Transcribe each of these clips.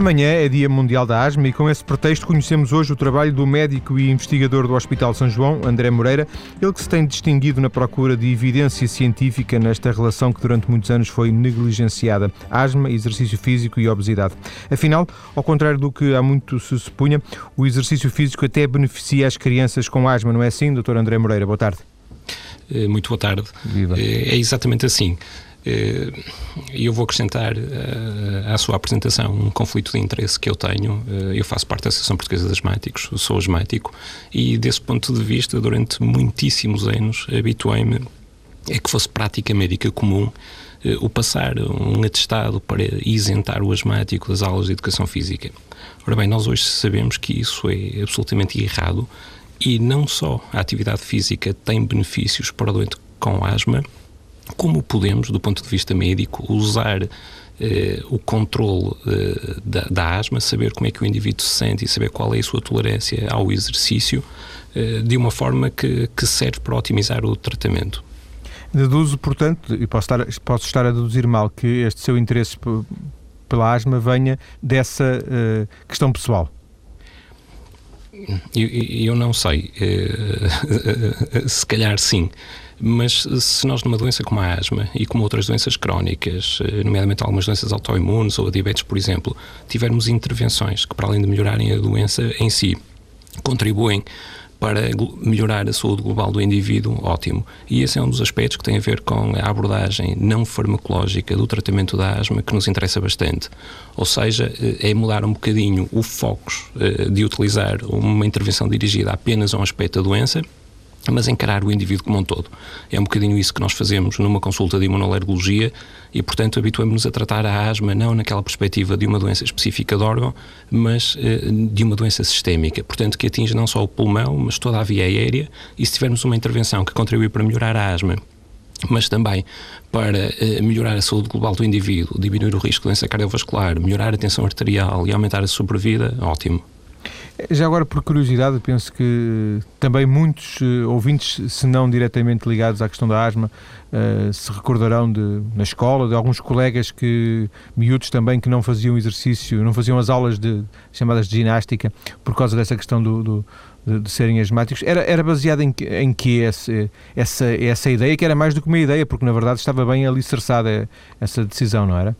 Amanhã é Dia Mundial da Asma e com esse pretexto conhecemos hoje o trabalho do médico e investigador do Hospital São João, André Moreira, ele que se tem distinguido na procura de evidência científica nesta relação que durante muitos anos foi negligenciada, asma, exercício físico e obesidade. Afinal, ao contrário do que há muito se supunha, o exercício físico até beneficia as crianças com asma, não é assim, doutor André Moreira? Boa tarde. Eh, muito boa tarde. Viva. Eh, é exatamente assim. Eh, e eu vou acrescentar uh, à sua apresentação um conflito de interesse que eu tenho. Uh, eu faço parte da Associação Portuguesa de Asmáticos, sou asmático, e desse ponto de vista, durante muitíssimos anos, habituei-me a que fosse prática médica comum o passar um atestado para isentar o asmático das aulas de educação física. Ora bem, nós hoje sabemos que isso é absolutamente errado e não só a atividade física tem benefícios para o doente com asma, como podemos, do ponto de vista médico, usar eh, o controle eh, da, da, asma, saber como é que o indivíduo se sente e saber qual é a sua tolerância ao exercício, eh, de uma forma que, que serve para otimizar o tratamento. Deduzo, portanto, e posso estar, posso estar a deduzir mal, que este seu interesse pela asma venha dessa uh, questão pessoal. Eu, eu não sei. Uh, se calhar sim. Mas se nós numa doença como a asma e como outras doenças crónicas, eh, nomeadamente algumas doenças autoimunes ou a diabetes, por exemplo, tivermos intervenções que, para além de melhorarem a doença em si, contribuem para melhorar a saúde global do indivíduo, ótimo. E esse é um dos aspectos que tem a ver com a abordagem não farmacológica do tratamento da asma que nos interessa bastante. Ou seja, eh, é mudar um bocadinho o foco eh, de utilizar uma intervenção dirigida apenas a um aspecto da doença mas encarar o indivíduo como um todo. É um bocadinho isso que nós fazemos numa consulta de imunolergologia e, portanto, habituamos-nos a tratar a asma não naquela perspectiva de uma doença específica de órgão, mas eh, de uma doença sistémica, portanto, que atinge não só o pulmão, mas toda a via aérea e se tivermos uma intervenção que contribui para melhorar a asma mas também para eh, melhorar a saúde global do indivíduo, diminuir o risco de doença cardiovascular, melhorar a tensão arterial e aumentar a sobrevida, ótimo. Já agora, por curiosidade, penso que também muitos uh, ouvintes, se não diretamente ligados à questão da asma, uh, se recordarão de, na escola de alguns colegas que, miúdos também, que não faziam exercício, não faziam as aulas de, chamadas de ginástica por causa dessa questão do, do de, de, serem asmáticos. Era, era baseado em, em que essa, essa, essa ideia, que era mais do que uma ideia, porque na verdade estava bem alicerçada essa decisão, não era?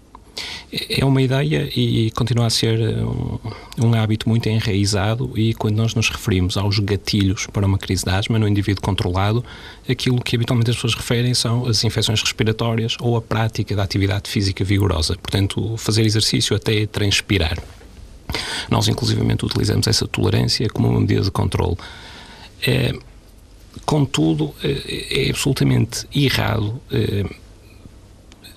É uma ideia e continua a ser um, um, hábito muito enraizado e quando nós nos referimos aos gatilhos para uma crise de asma no indivíduo controlado, aquilo que habitualmente as pessoas referem são as infecções respiratórias ou a prática da atividade física vigorosa, portanto, fazer exercício até transpirar. Nós, inclusivamente, utilizamos essa tolerância como uma medida de controle. É, contudo, é, é absolutamente errado é,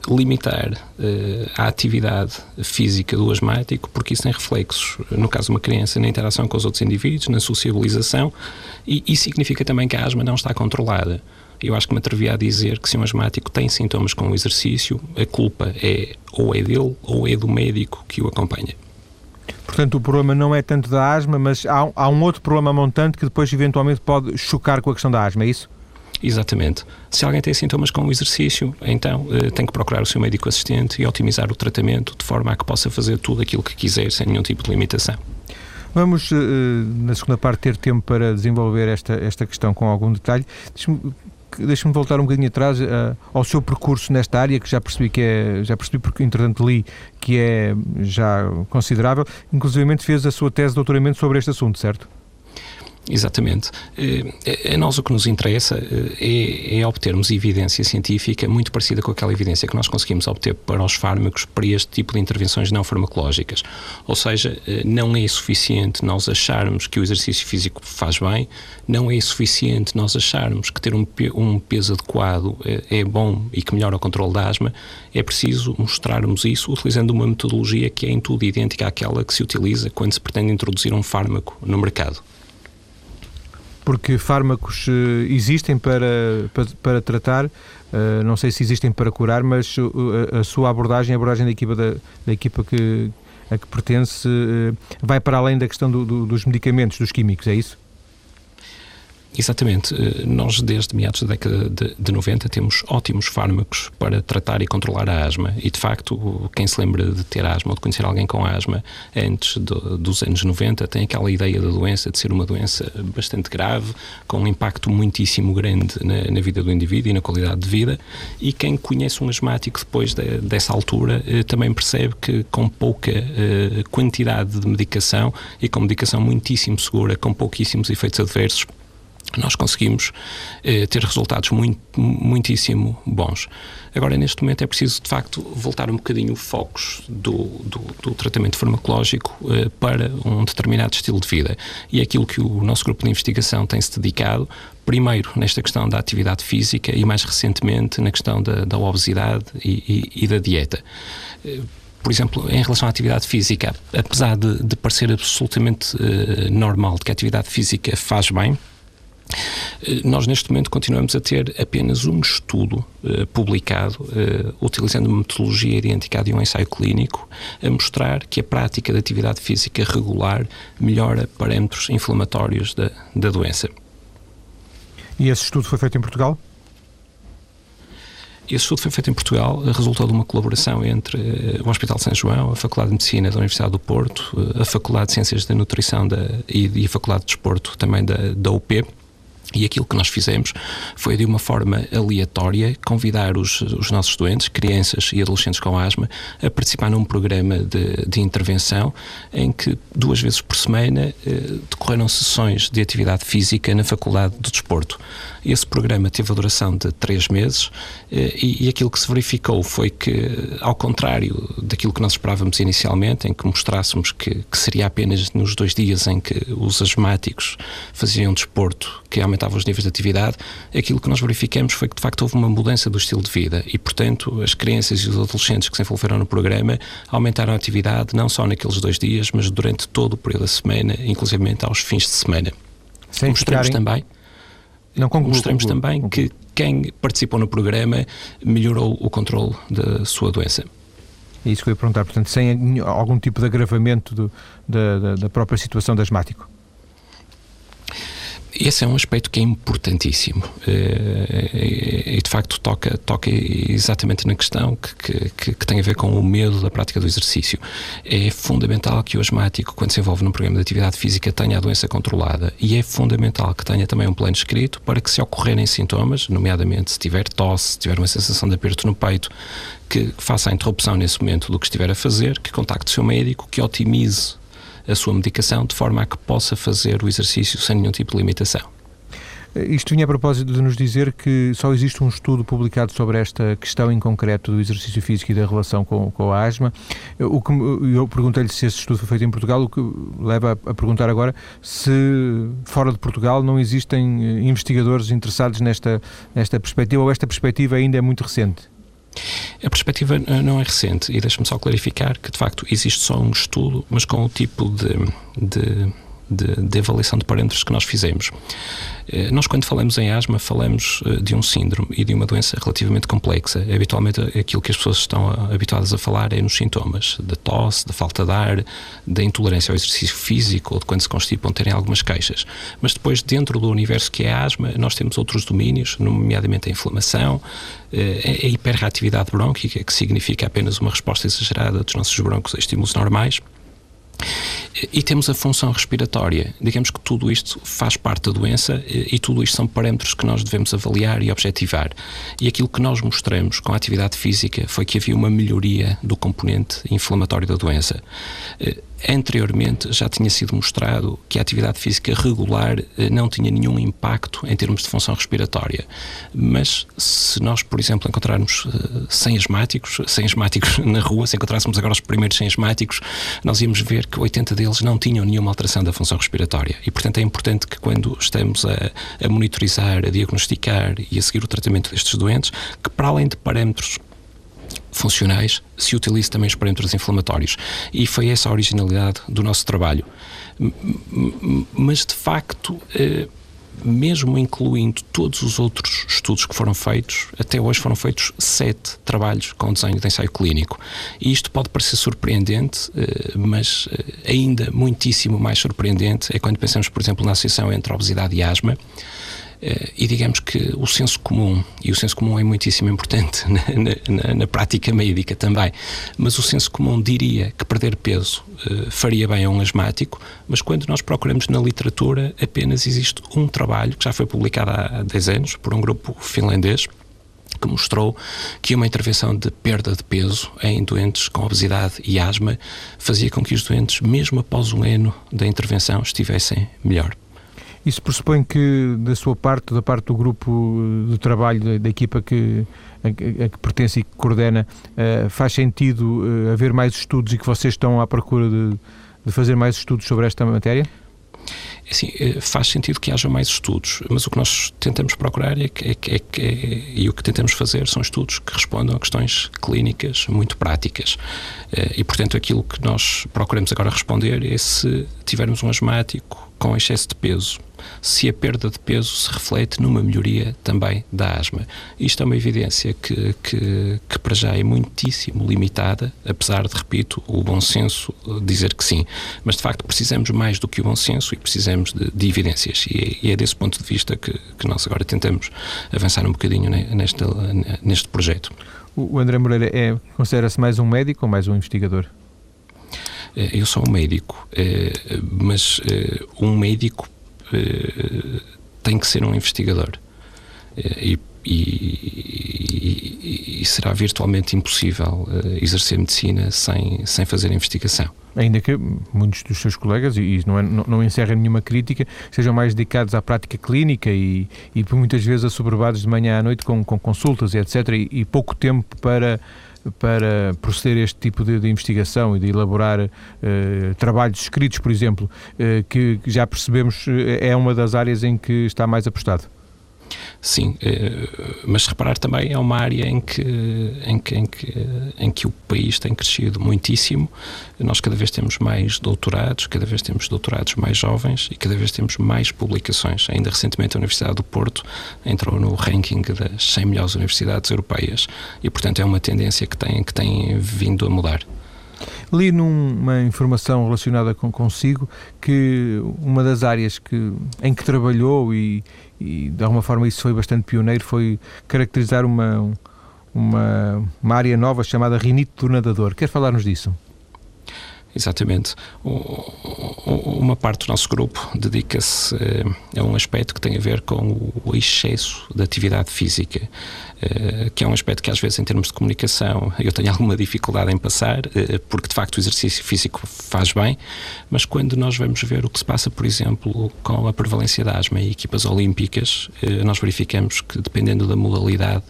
limitar uh, a atividade física do asmático, porque isso tem reflexos, no caso de uma criança, na interação com os outros indivíduos, na sociabilização, e significa também que a asma não está controlada. Eu acho que me atrevi a dizer que se um asmático tem sintomas com o exercício, a culpa é ou é dele ou é do médico que o acompanha. Portanto, o problema não é tanto da asma, mas há, há um outro problema montante que depois eventualmente pode chocar com a questão da asma, é isso? Exatamente. Se alguém tem sintomas com o exercício, então uh, tem que procurar o seu médico assistente e otimizar o tratamento de forma a que possa fazer tudo aquilo que quiser sem nenhum tipo de limitação. Vamos, uh, na segunda parte, ter tempo para desenvolver esta, esta questão com algum detalhe. Deixe-me deixe voltar um bocadinho atrás uh, ao seu percurso nesta área, que já percebi que é, já percebi porque entretanto li que é já considerável. Inclusive fez a sua tese de doutoramento sobre este assunto, certo? Exatamente. É, nós o que nos interessa é, é, obtermos evidência científica muito parecida com aquela evidência que nós conseguimos obter para os fármacos para este tipo de intervenções não farmacológicas. Ou seja, não é suficiente nós acharmos que o exercício físico faz bem, não é suficiente nós acharmos que ter um, um peso adequado é, é bom e que melhora o controle da asma, é preciso mostrarmos isso utilizando uma metodologia que é em tudo idêntica àquela que se utiliza quando se pretende introduzir um fármaco no mercado porque fármacos uh, existem para, para, para tratar, uh, não sei se existem para curar, mas uh, a sua abordagem, a abordagem da equipa, da, da equipa que, a que pertence, vai para além da questão do, do, dos medicamentos, dos químicos, é isso? Exatamente. Eh, nós, desde meados da década de, de 90, temos ótimos fármacos para tratar e controlar a asma. E, de facto, quem se lembra de ter asma ou de conhecer alguém com asma antes do, dos anos 90 tem aquela ideia da doença de ser uma doença bastante grave, com um impacto muitíssimo grande na, na vida do indivíduo e na qualidade de vida. E quem conhece um asmático depois de, dessa altura eh, também percebe que, com pouca eh, quantidade de medicação e com medicação muitíssimo segura, com pouquíssimos efeitos adversos, nós conseguimos eh, ter resultados muito, muitíssimo bons. Agora, neste momento, é preciso, de facto, voltar um bocadinho o foco do, do, do, tratamento farmacológico eh, para um determinado estilo de vida. E é aquilo que o nosso grupo de investigação tem se dedicado, primeiro nesta questão da atividade física e, mais recentemente, na questão da, da obesidade e, e, e da dieta eh, por exemplo, em relação à atividade física, apesar de, de parecer absolutamente uh, normal que a atividade física faz bem, eh, nós, neste momento, continuamos a ter apenas um estudo uh, publicado, uh, utilizando uma metodologia idêntica à de um ensaio clínico, a mostrar que a prática de atividade física regular melhora parâmetros inflamatórios da, da doença. E esse estudo foi feito em Portugal? Esse estudo foi feito em Portugal, resultou de uma colaboração entre o Hospital de São João, a Faculdade de Medicina da Universidade do Porto, a Faculdade de Ciências da Nutrição da, e, e a Faculdade de Desporto também da, da UP e aquilo que nós fizemos foi, de uma forma aleatória, convidar os, os nossos doentes, crianças e adolescentes com asma, a participar num programa de, de intervenção em que duas vezes por semana eh, decorreram sessões de atividade física na Faculdade do Desporto. Esse programa teve a duração de três meses eh, e, e aquilo que se verificou foi que, ao contrário daquilo que nós esperávamos inicialmente, em que mostrássemos que, que seria apenas nos dois dias em que os asmáticos faziam desporto que aumentava aumentava os níveis de atividade, aquilo que nós verificamos foi que de facto houve uma mudança do estilo de vida e, portanto, as crianças e os adolescentes que se envolveram no programa aumentaram a atividade não só naqueles dois dias, mas durante todo o período da semana, inclusive aos fins de semana. Sem Mostramos ficarem... também. Não concluo, Mostramos concluo, também concluo. que quem participou no programa melhorou o controle da sua doença. É isso que eu ia perguntar, portanto, sem algum tipo de agravamento do, da, da, própria situação do asmático. Esse é um aspecto que é importantíssimo eh, e, de facto, toca, toca exatamente na questão que, que, que, tem a ver com o medo da prática do exercício. É fundamental que o asmático, quando se envolve num programa de atividade física, tenha a doença controlada e é fundamental que tenha também um plano escrito para que, se ocorrerem sintomas, nomeadamente se tiver tosse, se tiver uma sensação de aperto no peito, que faça a interrupção nesse momento do que estiver a fazer, que contacte o seu médico, que otimize a sua medicação de forma a que possa fazer o exercício sem nenhum tipo de limitação. Isto vinha a propósito de nos dizer que só existe um estudo publicado sobre esta questão em concreto do exercício físico e da relação com, com a asma. O que, eu perguntei-lhe se esse estudo foi feito em Portugal, o que leva a, perguntar agora se fora de Portugal não existem eh, investigadores interessados nesta, nesta perspectiva ou esta perspectiva ainda é muito recente. A perspectiva eh, não é recente e deixa-me só clarificar que, de facto, existe só um estudo, mas com o tipo de, de de, de, avaliação de parâmetros que nós fizemos. Eh, nós, quando falamos em asma, falamos eh, de um síndrome e de uma doença relativamente complexa. Habitualmente, aquilo que as pessoas estão habituadas a falar é nos sintomas da tosse, da falta de ar, da intolerância ao exercício físico ou de quando se constipam terem algumas queixas. Mas depois, dentro do universo que é a asma, nós temos outros domínios, nomeadamente a inflamação, eh, a hiperreatividade brônquica, que significa apenas uma resposta exagerada dos nossos brônquios a estímulos normais e temos a função respiratória. Digamos que tudo isto faz parte da doença e tudo isto são parâmetros que nós devemos avaliar e objetivar. E aquilo que nós mostramos com a atividade física foi que havia uma melhoria do componente inflamatório da doença Anteriormente já tinha sido mostrado que a atividade física regular eh, não tinha nenhum impacto em termos de função respiratória. Mas se nós, por exemplo, encontrarmos 100 eh, asmáticos, 100 asmáticos na rua, se encontrássemos agora os primeiros 100 asmáticos, nós íamos ver que 80 deles não tinham nenhuma alteração da função respiratória. E, portanto, é importante que quando estamos a, a monitorizar, a diagnosticar e a seguir o tratamento destes doentes, que para além de parâmetros funcionais, se utilize também os parâmetros inflamatórios. E foi essa a originalidade do nosso trabalho. Mas, de facto, eh, mesmo incluindo todos os outros estudos que foram feitos, até hoje foram feitos sete trabalhos com desenho de ensaio clínico. E isto pode parecer surpreendente, eh, mas eh, ainda muitíssimo mais surpreendente é quando pensamos, por exemplo, na associação entre obesidade e asma. Eh, e digamos que o senso comum, e o senso comum é muitíssimo importante na, na, na prática médica também, mas o senso comum diria que perder peso uh, faria bem a um asmático, mas quando nós procuramos na literatura, apenas existe um trabalho que já foi publicado há 10 anos por um grupo finlandês que mostrou que uma intervenção de perda de peso em doentes com obesidade e asma fazia com que os doentes, mesmo após um ano da intervenção, estivessem melhor. Isso pressupõe que, da sua parte, da parte do grupo de trabalho, da, da equipa que, a, a, que pertence e que coordena, uh, faz sentido uh, haver mais estudos e que vocês estão à procura de, de fazer mais estudos sobre esta matéria? É assim, eh, faz sentido que haja mais estudos, mas o que nós tentamos procurar é que, é, é, é, e o que tentamos fazer são estudos que respondam a questões clínicas muito práticas. E, portanto, aquilo que nós procuramos agora responder é se tivermos um asmático com excesso de peso, se a perda de peso se reflete numa melhoria também da asma. Isto é uma evidência que, que, que para já é muitíssimo limitada, apesar de, repito, o bom senso dizer que sim. Mas de facto precisamos mais do que o bom senso e precisamos de, de evidências. E é, e é, desse ponto de vista que, que nós agora tentamos avançar um bocadinho neste, neste projeto. O André Moreira é, considera-se mais um médico ou mais um investigador? Eh, eu sou um médico, eh, mas eh, um médico tem que ser um investigador. E, e, e, será virtualmente impossível exercer medicina sem, sem fazer investigação. Ainda que muitos dos seus colegas, e não, é, não, não encerrem nenhuma crítica, sejam mais dedicados à prática clínica e, e muitas vezes assoberbados de manhã à noite com, com consultas etc. E, e pouco tempo para para proceder a este tipo de, de investigação e de elaborar uh, trabalhos escritos, por exemplo, uh, que já percebemos eh, é uma das áreas em que está mais apostado? Sim, mas reparar também é uma área em que, em que, em que, em que o país tem crescido muitíssimo. Nós cada vez temos mais doutorados, cada vez temos doutorados mais jovens e cada vez temos mais publicações. Ainda recentemente a Universidade do Porto entrou no ranking das 100 melhores universidades europeias e, portanto, é uma tendência que tem, que tem vindo a mudar. Li numa informação relacionada com consigo que uma das áreas que, em que trabalhou e, e de alguma forma isso foi bastante pioneiro foi caracterizar uma, uma, uma área nova chamada rinite do nadador. Quer falar-nos disso? Exatamente. Uma parte do nosso grupo dedica-se eh, a um aspecto que tem a ver com o excesso de atividade física, que é um aspecto que às vezes em termos de comunicação eu tenho alguma dificuldade em passar, eh, porque de facto o exercício físico faz bem, mas quando nós vamos ver o que se passa, por exemplo, com a prevalência da asma em equipas olímpicas, nós verificamos que dependendo da modalidade,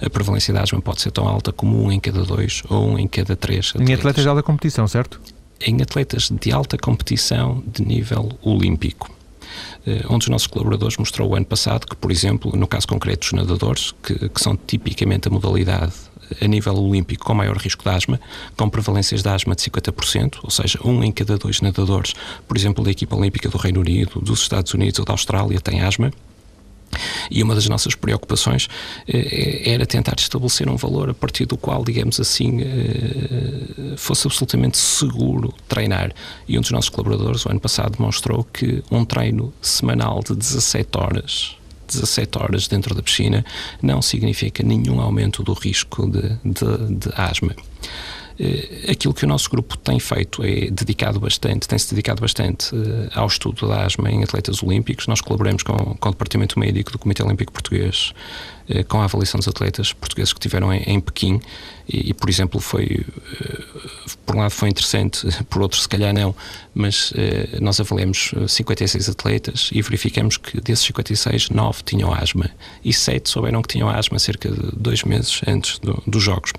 a prevalência da asma pode ser tão alta como um em cada dois ou um em cada três. Atletas. Em atletas de alta competição, certo? em atletas de alta competição de nível olímpico. Uh, um dos nossos colaboradores mostrou o ano passado que, por exemplo, no caso concreto dos nadadores, que, que são tipicamente a modalidade a nível olímpico com maior risco de asma, com prevalências de asma de 50%, ou seja, um em cada dois nadadores, por exemplo, da equipa olímpica do Reino Unido, dos Estados Unidos ou da Austrália, tem asma. E uma das nossas preocupações eh, era tentar estabelecer um valor a partir do qual, digamos assim, eh, fosse absolutamente seguro treinar. E um dos nossos colaboradores, o ano passado, demonstrou que um treino semanal de 17 horas 17 horas dentro da piscina não significa nenhum aumento do risco de, de, de asma. Eh, aquilo que o nosso grupo tem feito é dedicado bastante, tem-se dedicado bastante eh, ao estudo da asma em atletas olímpicos. Nós colaboramos com, com o Departamento Médico do Comitê Olímpico Português eh, com a avaliação dos atletas portugueses que estiveram em, em Pequim e, e, por exemplo, foi, por um lado foi interessante, por outro se calhar não, mas nós avaliamos 56 atletas e verificamos que desses 56, 9 tinham asma e 7 souberam que tinham asma cerca de dois meses antes do, dos Jogos.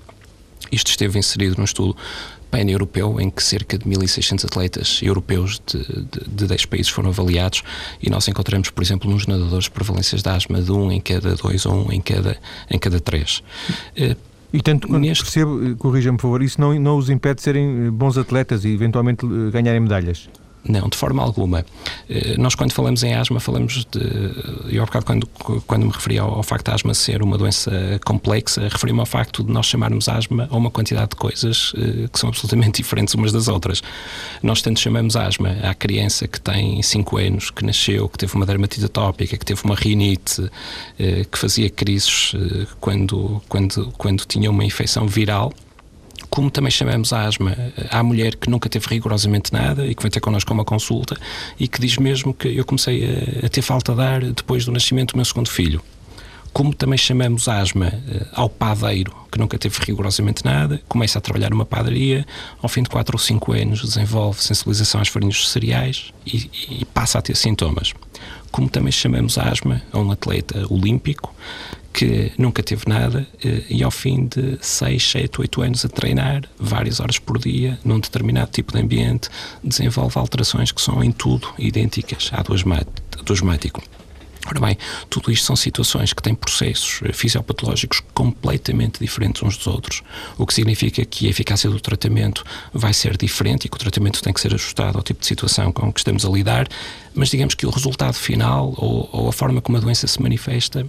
Isto esteve inserido num estudo pan-europeu em que cerca de 1.600 atletas europeus de, de, de 10 países foram avaliados e nós encontramos, por exemplo, nos nadadores prevalências de asma de um em cada dois ou um em cada, em cada três. E tanto quando Neste... percebo, corrija-me por favor, isso não, não os impede de serem bons atletas e eventualmente ganharem medalhas? Não, de forma alguma. Eh, nós, quando falamos em asma, falamos de. Eu, há bocado, quando, quando me referi ao, ao facto de asma ser uma doença complexa, referi-me ao facto de nós chamarmos asma a uma quantidade de coisas eh, que são absolutamente diferentes umas das outras. Nós, tanto chamamos asma à criança que tem 5 anos, que nasceu, que teve uma dermatite atópica, que teve uma rinite, eh, que fazia crises quando, quando, quando tinha uma infecção viral como também chamamos a asma à mulher que nunca teve rigorosamente nada e que vem ter connosco uma consulta e que diz mesmo que eu comecei a, a ter falta de ar depois do nascimento do meu segundo filho. Como também chamamos asma uh, ao padeiro, que nunca teve rigorosamente nada, começa a trabalhar numa padaria, ao fim de 4 ou 5 anos desenvolve sensibilização às farinhas de cereais e, e passa a ter sintomas. Como também chamamos asma a um atleta olímpico que nunca teve nada eh, e ao fim de 6, 7, 8 anos a treinar, várias horas por dia, num determinado tipo de ambiente, desenvolve alterações que são em tudo idênticas à do asmático. Ora bem, tudo isto são situações que têm processos eh, fisiopatológicos completamente diferentes uns dos outros, o que significa que a eficácia do tratamento vai ser diferente e que o tratamento tem que ser ajustado ao tipo de situação com que estamos a lidar, mas digamos que o resultado final ou, ou a forma como a doença se manifesta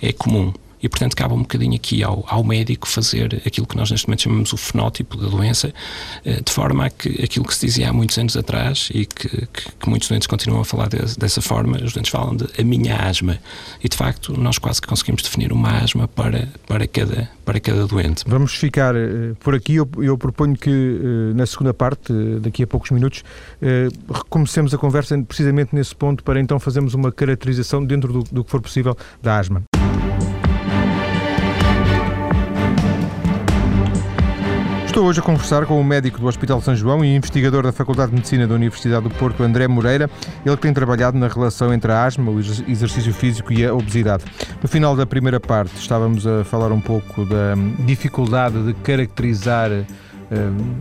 é comum. E, portanto, cabe um bocadinho aqui ao, ao médico fazer aquilo que nós neste momento chamamos o fenótipo da doença, eh, de forma a que aquilo que se dizia há muitos anos atrás e que, que, que muitos doentes continuam a falar de, dessa forma, os doentes falam de a minha asma. E, de facto, nós quase que conseguimos definir uma asma para, para, cada, para cada doente. Vamos ficar uh, por aqui. Eu, eu proponho que, uh, na segunda parte, daqui a poucos minutos, recomecemos a conversa precisamente nesse ponto para então fazermos uma caracterização dentro do, do que for possível da asma. Estou hoje a conversar com o médico do Hospital São João e investigador da Faculdade de Medicina da Universidade do Porto, André Moreira, ele que tem trabalhado na relação entre a asma, o exercício físico e a obesidade. No final da primeira parte estávamos a falar um pouco da dificuldade de caracterizar hum,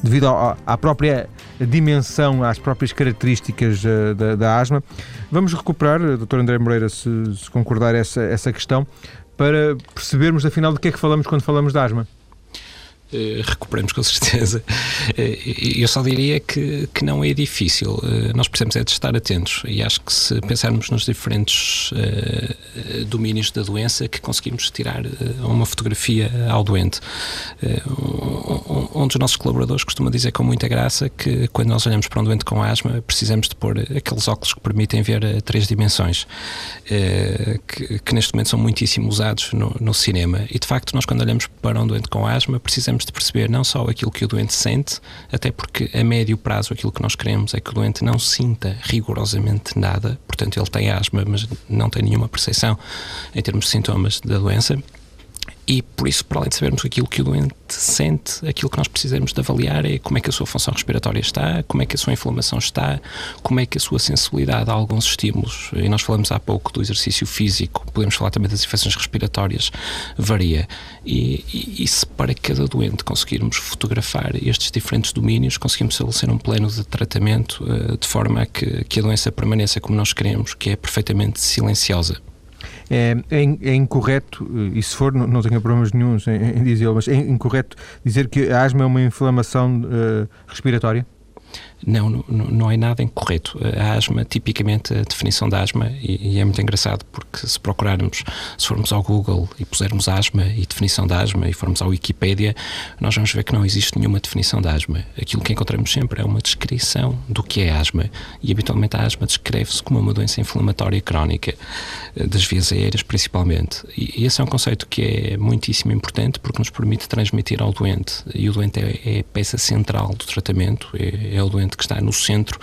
devido à própria dimensão, às próprias características uh, da, da, asma. Vamos recuperar, uh, Dr. André Moreira, se, se concordar essa, essa questão, para percebermos afinal de que é que falamos quando falamos de asma. Eh, recuperamos com certeza. Uh, eu só diria que, que não é difícil. Uh, nós precisamos é de estar atentos e acho que se pensarmos nos diferentes domínios da doença que conseguimos tirar uma fotografia ao doente. Um, dos nossos colaboradores costuma dizer com muita graça que quando nós olhamos para um doente com asma precisamos de pôr aqueles óculos que permitem ver três dimensões que, que, neste momento são muitíssimo usados no, no cinema e de facto nós quando olhamos para um doente com asma precisamos temos de perceber não só aquilo que o doente sente, até porque a médio prazo aquilo que nós queremos é que o doente não sinta rigorosamente nada, portanto ele tem asma, mas não tem nenhuma percepção em termos de sintomas da doença e por isso, para além de sabermos aquilo que o doente sente, aquilo que nós precisamos de avaliar é como é que a sua função respiratória está, como é que a sua inflamação está, como é que a sua sensibilidade a alguns estímulos, e nós falamos há pouco do exercício físico, podemos falar também das infecções respiratórias, varia. E, e, e se para cada doente conseguirmos fotografar estes diferentes domínios, conseguimos estabelecer um plano de tratamento uh, de forma a que, que a doença permaneça como nós queremos, que é perfeitamente silenciosa. É, é, é, incorreto, e se for, não, não tenho problemas nenhums em, em dizê-lo, mas é incorreto dizer que a asma é uma inflamação uh, respiratória? Não, não, não é nada incorreto. A asma, tipicamente, a definição da asma, e, e, é muito engraçado porque se procurarmos, se formos ao Google e pusermos asma e definição da asma e formos à Wikipédia, nós vamos ver que não existe nenhuma definição da asma. Aquilo que encontramos sempre é uma descrição do que é asma. E habitualmente a asma descreve-se como uma doença inflamatória crónica, eh, das vias aéreas principalmente. E esse é um conceito que é muitíssimo importante porque nos permite transmitir ao doente. E o doente é, é a peça central do tratamento, é, é o doente que está no centro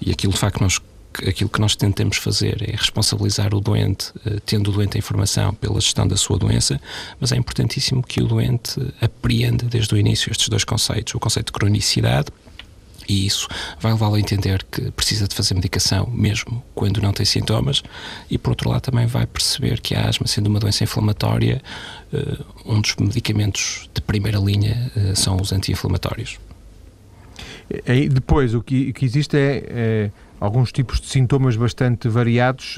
e aquilo de facto nós aquilo que nós tentamos fazer é responsabilizar o doente, eh, tendo o doente a informação pela gestão da sua doença, mas é importantíssimo que o doente apreenda desde o início estes dois conceitos: o conceito de cronicidade. E isso vai levá-lo a entender que precisa de fazer medicação mesmo quando não tem sintomas, e por outro lado também vai perceber que a asma, sendo uma doença inflamatória, eh, um dos medicamentos de primeira linha eh, são os anti-inflamatórios. E depois, o que, que existe é, é, alguns tipos de sintomas bastante variados,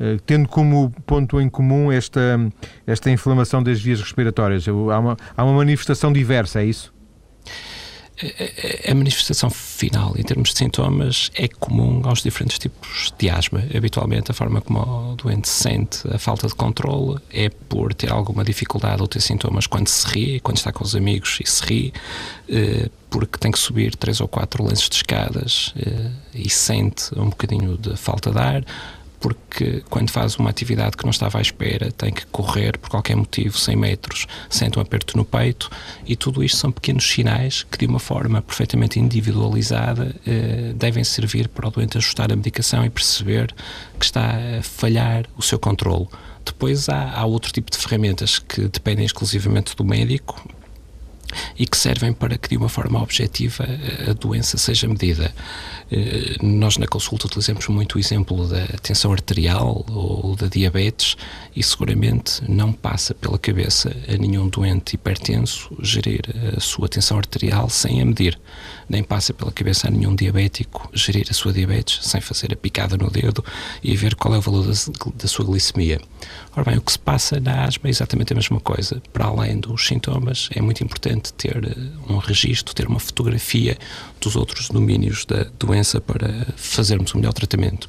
eh, tendo como ponto em comum esta, esta inflamação das vias respiratórias. Há uma, há uma manifestação diversa, é isso? A manifestação final, em termos de sintomas, é comum aos diferentes tipos de asma. Habitualmente, a forma como o doente sente a falta de controle é por ter alguma dificuldade ou ter sintomas quando se ri, quando está com os amigos e se ri, eh, porque tem que subir três ou quatro lenços de escadas eh, e sente um bocadinho de falta de ar porque quando faz uma atividade que não estava à espera, tem que correr por qualquer motivo 100 metros, sente um aperto no peito e tudo isto são pequenos sinais que de uma forma perfeitamente individualizada eh, devem servir para o doente ajustar a medicação e perceber que está a falhar o seu controle. Depois há, há outro tipo de ferramentas que dependem exclusivamente do médico, e que servem para que de uma forma objetiva a doença seja medida. Eh, nós na consulta utilizamos muito o exemplo da tensão arterial ou da diabetes e seguramente não passa pela cabeça a nenhum doente hipertenso gerir a sua tensão arterial sem a medir. Nem passa pela cabeça a nenhum diabético gerir a sua diabetes sem fazer a picada no dedo e ver qual é o valor da, da sua glicemia. Ora bem, o que se passa na asma é exatamente a mesma coisa. Para além dos sintomas, é muito importante ter eh, um registro, ter uma fotografia dos outros domínios da doença para fazermos o melhor tratamento.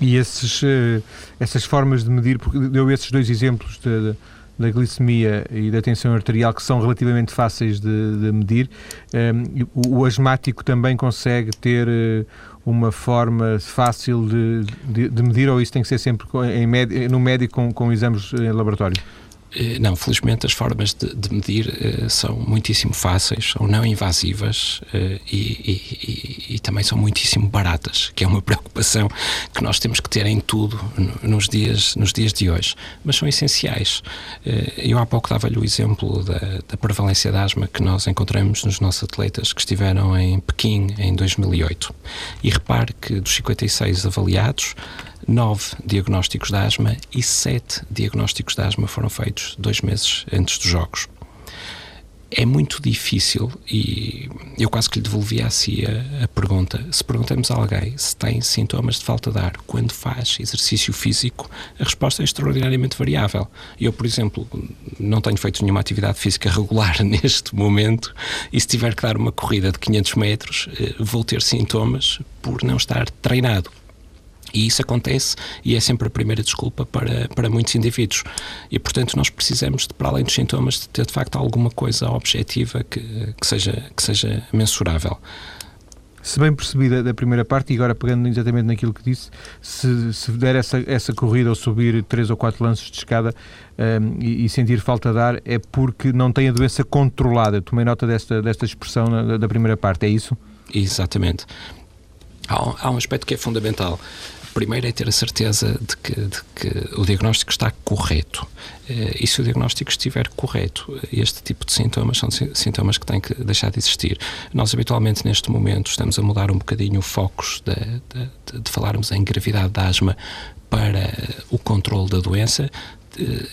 E esses, eh, essas formas de medir, porque deu esses dois exemplos de, da glicemia e da tensão arterial que são relativamente fáceis de, de medir, um, ehm, o, o, asmático também consegue ter uh, uma forma fácil de, de, de, medir ou isso tem que ser sempre em, no médico com, com exames em laboratório? Eh, não, felizmente as formas de, de medir uh, são muitíssimo fáceis, são não invasivas uh, e, e, e, também são muitíssimo baratas, que é uma preocupação que nós temos que ter em tudo nos dias, nos dias de hoje. Mas são essenciais. Eu há pouco dava-lhe o exemplo da, da prevalência de asma que nós encontramos nos nossos atletas que estiveram em Pequim em 2008. E repare que dos 56 avaliados, nove diagnósticos de asma e sete diagnósticos de asma foram feitos dois meses antes dos Jogos. É muito difícil e eu quase que lhe devolvi a si a, a, pergunta. Se perguntamos a alguém se tem sintomas de falta de ar quando faz exercício físico, a resposta é extraordinariamente variável. Eu, por exemplo, não tenho feito nenhuma atividade física regular neste momento e se tiver que dar uma corrida de 500 metros, eh, vou ter sintomas por não estar treinado. E isso acontece e é sempre a primeira desculpa para, para muitos indivíduos. E, portanto, nós precisamos, de, para além dos sintomas, de ter de facto alguma coisa objetiva que, que, seja, que seja mensurável. Se bem percebida da primeira parte, e agora pegando exatamente naquilo que disse, se, se der essa, essa corrida ou subir três ou quatro lances de escada um, e, e, sentir falta de ar, é porque não tem a doença controlada. Tomei nota desta, desta expressão na, da primeira parte, é isso? Exatamente. Há, há um aspecto que é fundamental. Primeiro é ter a certeza de que, de que o diagnóstico está correto. Eh, e se o diagnóstico estiver correto, este tipo de sintomas são sintomas que têm que deixar de existir. Nós, habitualmente, neste momento, estamos a mudar um bocadinho o foco de, de, de falarmos em gravidade da asma para o controle da doença,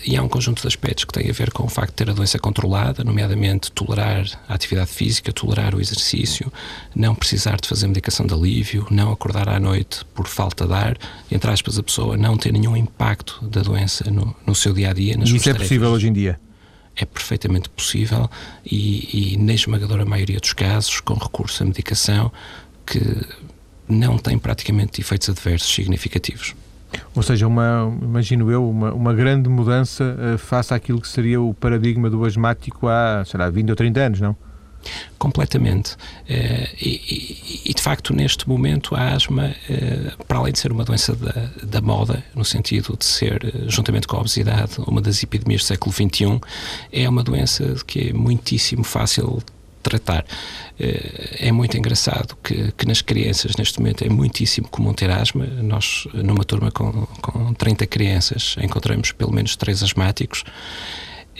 e há um conjunto de aspectos que têm a ver com o facto de ter a doença controlada, nomeadamente tolerar a atividade física, tolerar o exercício, não precisar de fazer medicação de alívio, não acordar à noite por falta de ar, entre aspas, a pessoa não ter nenhum impacto da doença no, no seu dia a dia. Nas isso é possível hoje em dia? É perfeitamente possível e, e, na esmagadora maioria dos casos, com recurso à medicação, que não tem praticamente efeitos adversos significativos. Ou seja, uma, imagino eu, uma, uma grande mudança uh, face àquilo que seria o paradigma do asmático há, sei lá, 20 ou 30 anos, não? Completamente. Uh, e, e, de facto, neste momento, a asma, uh, para além de ser uma doença da, da moda, no sentido de ser, juntamente com a obesidade, uma das epidemias do século XXI, é uma doença que é muitíssimo fácil tratar. Eh, é muito engraçado que, que, nas crianças, neste momento, é muitíssimo comum ter asma. Nós, numa turma com, com 30 crianças, encontramos pelo menos três asmáticos.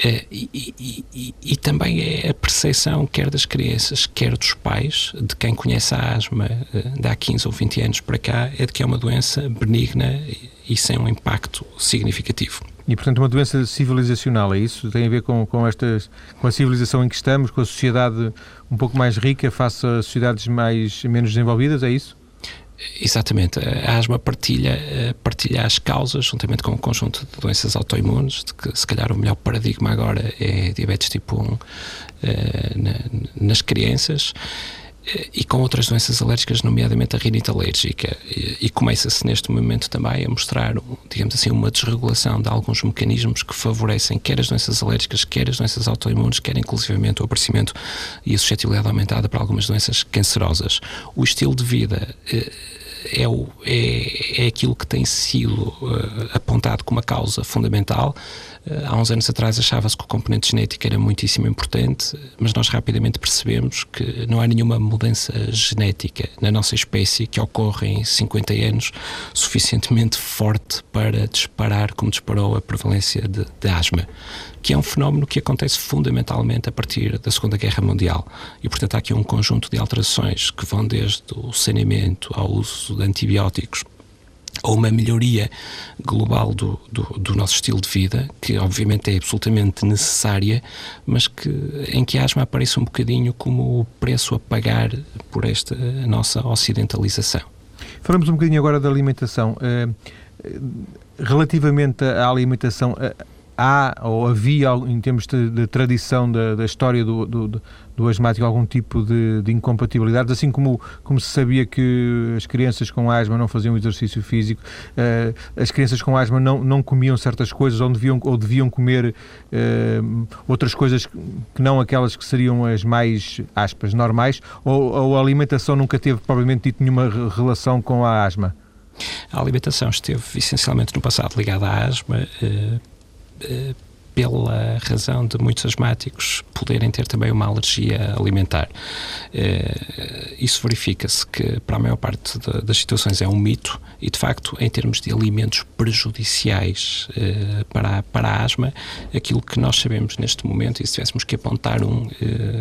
Eh, e, e, e, e, também é a percepção, quer das crianças, quer dos pais, de quem conhece a asma eh, de há 15 ou 20 anos para cá, é de que é uma doença benigna e sem um impacto significativo. E, portanto, uma doença civilizacional, é isso? Tem a ver com, com, estas, com a civilização em que estamos, com a sociedade um pouco mais rica face a sociedades mais, menos desenvolvidas, é isso? Exatamente. A asma partilha, partilha as causas, juntamente com um conjunto de doenças autoimunes, de que se calhar o melhor paradigma agora é diabetes tipo 1 nas crianças e com outras doenças alérgicas, nomeadamente a rinite alérgica. E, e começa-se neste momento também a mostrar, digamos assim, uma desregulação de alguns mecanismos que favorecem quer as doenças alérgicas, quer as doenças autoimunes, quer inclusivamente o aparecimento e a suscetibilidade aumentada para algumas doenças cancerosas. O estilo de vida. É, o, é, é aquilo que tem sido uh, apontado como a causa fundamental. Eh, há uns anos atrás achava-se que o componente genético era muitíssimo importante, mas nós rapidamente percebemos que não há nenhuma mudança genética na nossa espécie que ocorre em 50 anos suficientemente forte para disparar como disparou a prevalência de, de asma, que é um fenómeno que acontece fundamentalmente a partir da Segunda Guerra Mundial. E, portanto, há aqui um conjunto de alterações que vão desde o saneamento ao uso de antibióticos ou uma melhoria global do, do, do, nosso estilo de vida, que obviamente é absolutamente necessária, mas que, em que a asma aparece um bocadinho como o preço a pagar por esta nossa ocidentalização. Falamos um bocadinho agora da alimentação. Eh, relativamente à alimentação, eh, há ou havia, em termos de, de tradição da, da história do, do, do, asmático, algum tipo de, de? Assim como, como se sabia que as crianças com asma não faziam exercício físico, uh, as crianças com asma não, não comiam certas coisas ou deviam, ou deviam comer uh, outras coisas que não aquelas que seriam as mais, aspas, normais, ou, ou a alimentação nunca teve, provavelmente dito, nenhuma relação com a asma? A alimentação esteve essencialmente no passado ligada à asma, uh, uh, pela razão de muitos asmáticos poderem ter também uma alergia alimentar. Uh, isso verifica-se que, para a maior parte das situações, é um mito e, de facto, em termos de alimentos prejudiciais uh, para, a, para a asma, aquilo que nós sabemos neste momento, e se tivéssemos que apontar um, uh,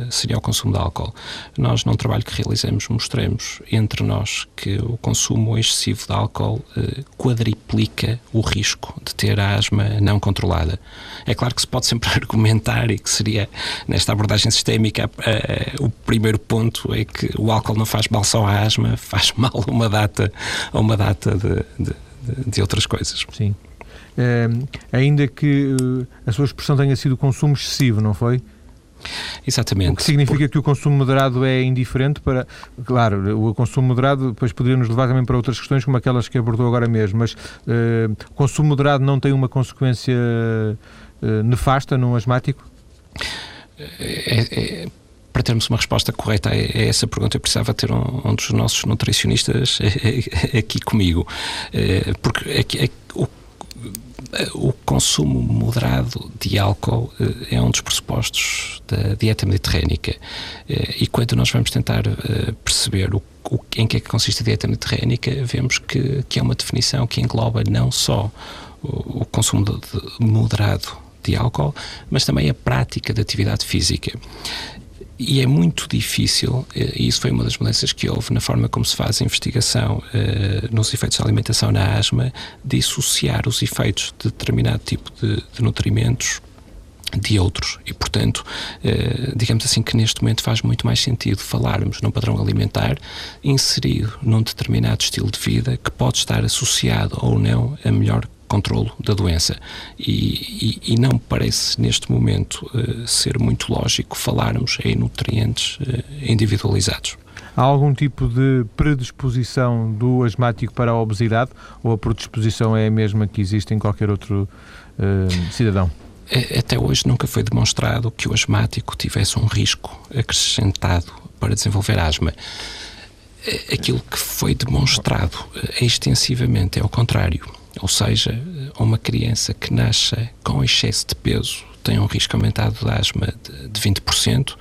seria o consumo de álcool. Nós, num trabalho que realizamos, mostramos entre nós que o consumo excessivo de álcool quadriplica o risco de ter a asma não controlada. É claro que se pode sempre argumentar e que seria, nesta abordagem sistémica, uh, o primeiro ponto é que o álcool não faz mal só à asma, faz mal a uma data, a uma data de, de, de outras coisas. Sim. Uh, ainda que uh, a sua expressão tenha sido consumo excessivo, não foi? Exatamente. O que significa Por... que o consumo moderado é indiferente para. Claro, o consumo moderado depois poderia nos levar também para outras questões, como aquelas que abordou agora mesmo, mas uh, o consumo moderado não tem uma consequência nefasta num asmático? É, é, para termos uma resposta correta a, essa pergunta, eu precisava ter um, um dos nossos nutricionistas aqui comigo. Eh, porque é, é, o o consumo moderado de álcool eh, é um dos pressupostos da dieta mediterrânica. Eh, e quando nós vamos tentar eh, perceber o, o, em que é que consiste a dieta mediterrânica, vemos que, que é uma definição que engloba não só o, o consumo de, de moderado de álcool, mas também a prática de atividade física. E é muito difícil, e isso foi uma das mudanças que houve na forma como se faz a investigação uh, nos efeitos da alimentação na asma, dissociar os efeitos de determinado tipo de, de nutrimentos de outros e, portanto, eh, digamos assim que neste momento faz muito mais sentido falarmos num padrão alimentar inserido num determinado estilo de vida que pode estar associado ou não a melhor controlo da doença. E, e, e não parece, neste momento, uh, ser muito lógico falarmos em nutrientes uh, individualizados. Há algum tipo de predisposição do asmático para a obesidade ou a predisposição é a mesma que existe em qualquer outro uh, cidadão? Até hoje nunca foi demonstrado que o asmático tivesse um risco acrescentado para desenvolver asma. Aquilo que foi demonstrado extensivamente é o contrário ou seja, uma criança que nasce com excesso de peso tem um risco aumentado de asma de, de 20%.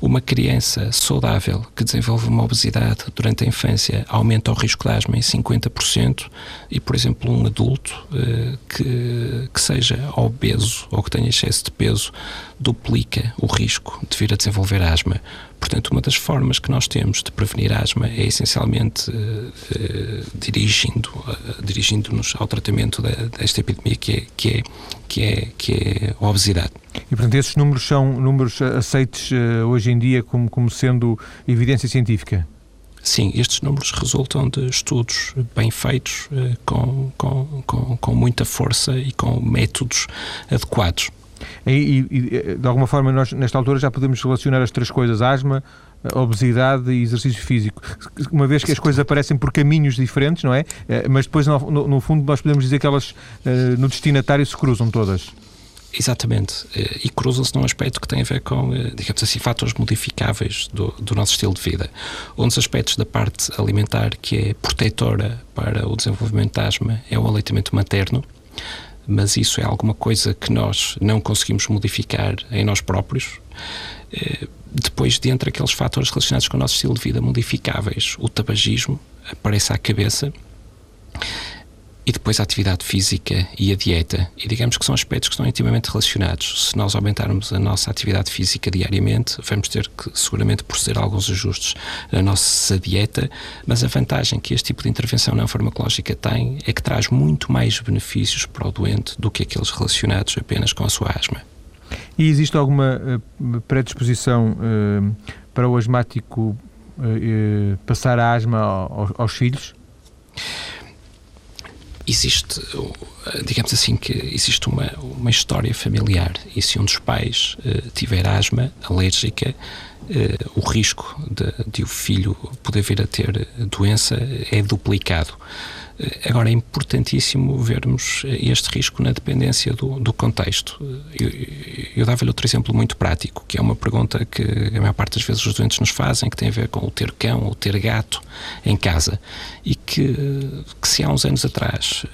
Uma criança saudável que desenvolve uma obesidade durante a infância aumenta o risco de asma em 50%. E, por exemplo, um adulto eh, que, que seja obeso ou que tenha excesso de peso duplica o risco de vir a desenvolver asma. Portanto, uma das formas que nós temos de prevenir asma é essencialmente uh, uh, dirigindo, uh, dirigindo-nos ao tratamento da, desta epidemia que é, que é, que é, que é a obesidade. E, portanto, esses números são números aceitos hoje em dia como, como sendo evidência científica? Sim, estes números resultam de estudos bem feitos, eh, com, com, com, com muita força e com métodos adequados. E, e, de alguma forma, nós, nesta altura, já podemos relacionar as três coisas: asma, obesidade e exercício físico. Uma vez que as coisas aparecem por caminhos diferentes, não é? Eh, mas depois, no, no, fundo, nós podemos dizer que elas, eh, no destinatário, se cruzam todas. Exatamente. Eh, e cruzam-se num aspecto que tem a ver com, digamos assim, fatores modificáveis do, do, nosso estilo de vida. Um dos aspectos da parte alimentar que é protetora para o desenvolvimento da asma é o aleitamento materno, mas isso é alguma coisa que nós não conseguimos modificar em nós próprios. Eh, depois, dentre aqueles fatores relacionados com o nosso estilo de vida modificáveis, o tabagismo aparece à cabeça e depois a atividade física e a dieta. E digamos que são aspectos que estão intimamente relacionados. Se nós aumentarmos a nossa atividade física diariamente, vamos ter que seguramente proceder a alguns ajustes na nossa dieta, mas a vantagem que este tipo de intervenção não farmacológica tem é que traz muito mais benefícios para o doente do que aqueles relacionados apenas com a sua asma. E existe alguma uh, predisposição uh, para o asmático uh, passar a asma aos filhos? Existe, digamos assim, que existe uma, uma história familiar e se um dos pais uh, tiver asma alérgica, uh, o risco de, de, o filho poder vir a ter doença é duplicado. Uh, agora, é importantíssimo vermos este risco na dependência do, do contexto. Eu, eu dava-lhe outro exemplo muito prático, que é uma pergunta que a maior parte das vezes os doentes nos fazem, que tem a ver com o ter cão ou ter gato em casa, e que, que se há uns anos atrás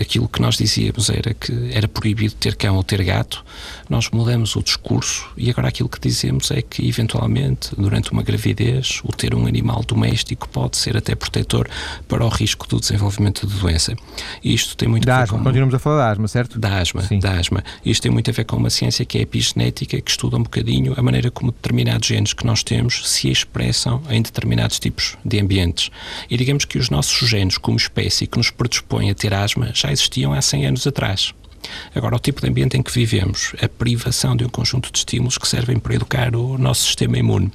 aquilo que nós dizíamos era que era proibido ter cão ou ter gato, nós mudamos o discurso e agora aquilo que dizemos é que, eventualmente, durante uma gravidez, o ter um animal doméstico pode ser até protetor para o risco do desenvolvimento de doença. E isto tem muito da a ver asma. com... Continuamos a falar da asma, certo? Da asma, Sim. da asma. Isto tem muito a ver com uma ciência que é a epigenética, que estuda um bocadinho a maneira como determinados genes que nós temos se expressam em determinados tipos de ambientes. E digamos que os nossos genes, como espécie, que nos predispõem a ter asma, já existiam há 100 anos atrás. Agora, o tipo de ambiente em que vivemos, a privação de um conjunto de estímulos que servem para educar o nosso sistema imune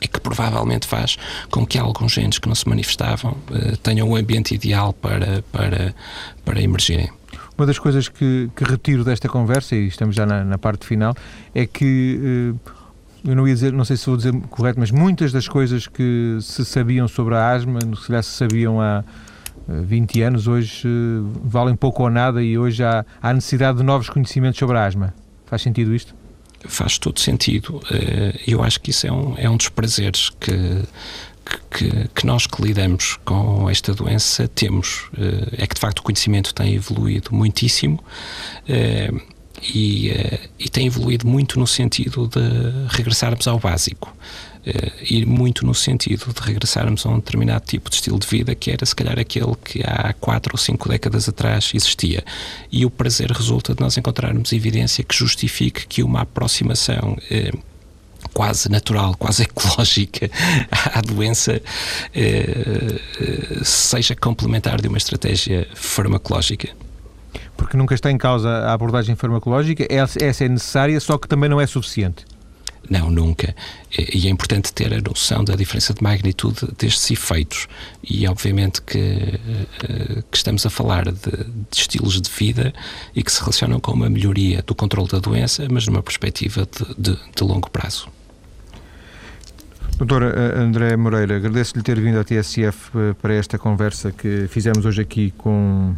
e que provavelmente faz com que alguns genes que não se manifestavam uh, tenham o um ambiente ideal para, para, para emergirem. Uma das coisas que, que retiro desta conversa, e estamos já na, na parte final, é que uh, eu não ia dizer, não sei se vou dizer correto, mas muitas das coisas que se sabiam sobre a asma, se calhar se sabiam há 20 anos hoje eh, valem pouco ou nada e hoje há, há necessidade de novos conhecimentos sobre a asma. Faz sentido isto? Faz todo sentido. Eh, eu acho que isso é um, é um dos prazeres que, que, que, nós que lidamos com esta doença temos. Eh, é que de facto o conhecimento tem evoluído muitíssimo e, e tem evoluído muito no sentido de regressarmos ao básico ir muito no sentido de regressarmos a um determinado tipo de estilo de vida que era se calhar aquele que há quatro ou cinco décadas atrás existia. E o prazer resulta de nós encontrarmos evidência que justifique que uma aproximação uh, quase natural, quase ecológica à doença uh, seja complementar de uma estratégia farmacológica porque nunca está em causa a abordagem farmacológica, essa é necessária, só que também não é suficiente. Não, nunca. E é importante ter a noção da diferença de magnitude destes efeitos. E obviamente que, eh, que estamos a falar de, de, estilos de vida e que se relacionam com uma melhoria do controle da doença, mas numa perspectiva de, de, de longo prazo. Doutora eh, André Moreira, agradeço-lhe ter vindo à TSF eh, para esta conversa que fizemos hoje aqui com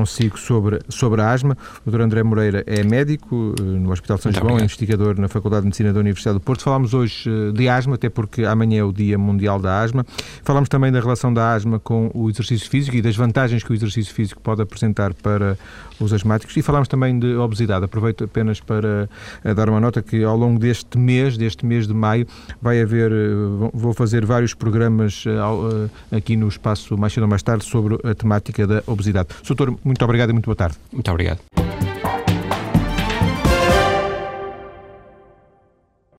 consigo sobre, sobre a asma. O Dr. André Moreira é médico eh, no Hospital de São João, é investigador na Faculdade de Medicina da Universidade do Porto. Falámos hoje eh, de asma, até porque amanhã é o Dia Mundial da Asma. Falámos também da relação da asma com o exercício físico e das vantagens que o exercício físico pode apresentar para os asmáticos e falámos também de obesidade. Aproveito apenas para eh, dar uma nota que ao longo deste mês, deste mês de maio, vai haver, vou fazer vários programas aqui no espaço mais cedo ou mais tarde sobre a temática da obesidade. Doutor, muito obrigado e muito boa tarde. Muito obrigado.